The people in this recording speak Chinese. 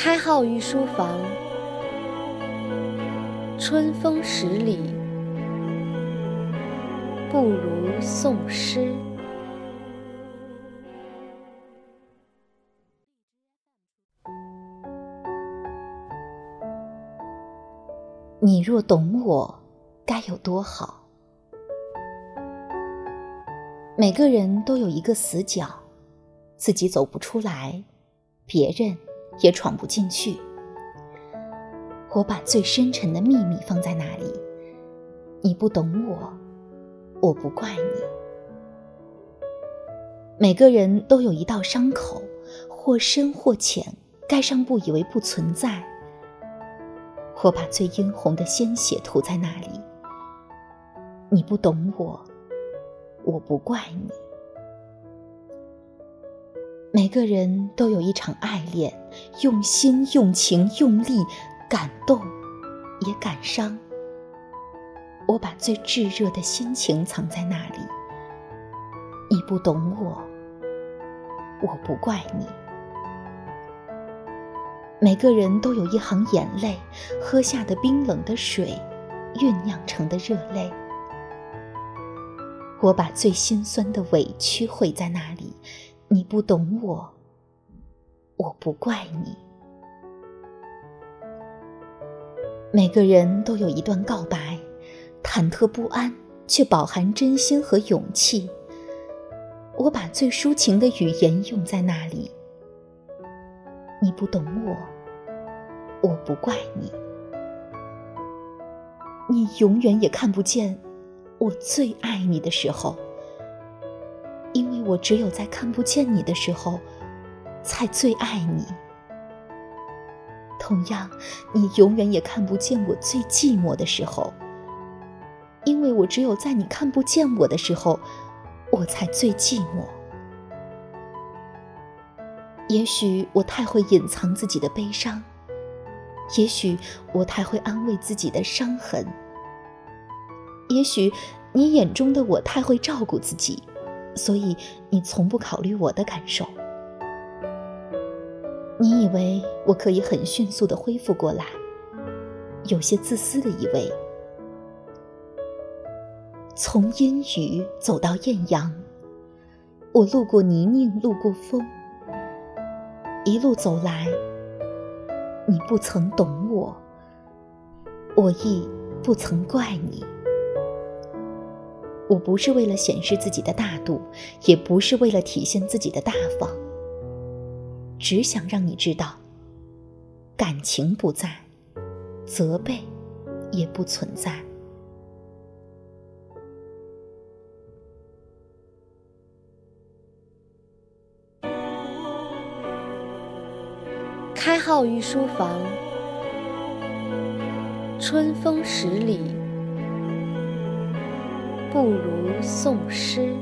开号于书房，春风十里，不如送诗。你若懂我，该有多好。每个人都有一个死角，自己走不出来，别人也闯不进去。我把最深沉的秘密放在那里，你不懂我，我不怪你。每个人都有一道伤口，或深或浅，盖上不以为不存在。我把最殷红的鲜血涂在那里，你不懂我，我不怪你。每个人都有一场爱恋，用心、用情、用力，感动，也感伤。我把最炙热的心情藏在那里，你不懂我，我不怪你。每个人都有一行眼泪，喝下的冰冷的水，酝酿成的热泪。我把最心酸的委屈汇在那里，你不懂我，我不怪你。每个人都有一段告白，忐忑不安，却饱含真心和勇气。我把最抒情的语言用在那里。你不懂我，我不怪你。你永远也看不见我最爱你的时候，因为我只有在看不见你的时候，才最爱你。同样，你永远也看不见我最寂寞的时候，因为我只有在你看不见我的时候，我才最寂寞。也许我太会隐藏自己的悲伤，也许我太会安慰自己的伤痕，也许你眼中的我太会照顾自己，所以你从不考虑我的感受。你以为我可以很迅速的恢复过来，有些自私的以为，从阴雨走到艳阳，我路过泥泞，路过风。一路走来，你不曾懂我，我亦不曾怪你。我不是为了显示自己的大度，也不是为了体现自己的大方，只想让你知道，感情不在，责备也不存在。开号御书房，春风十里，不如送诗。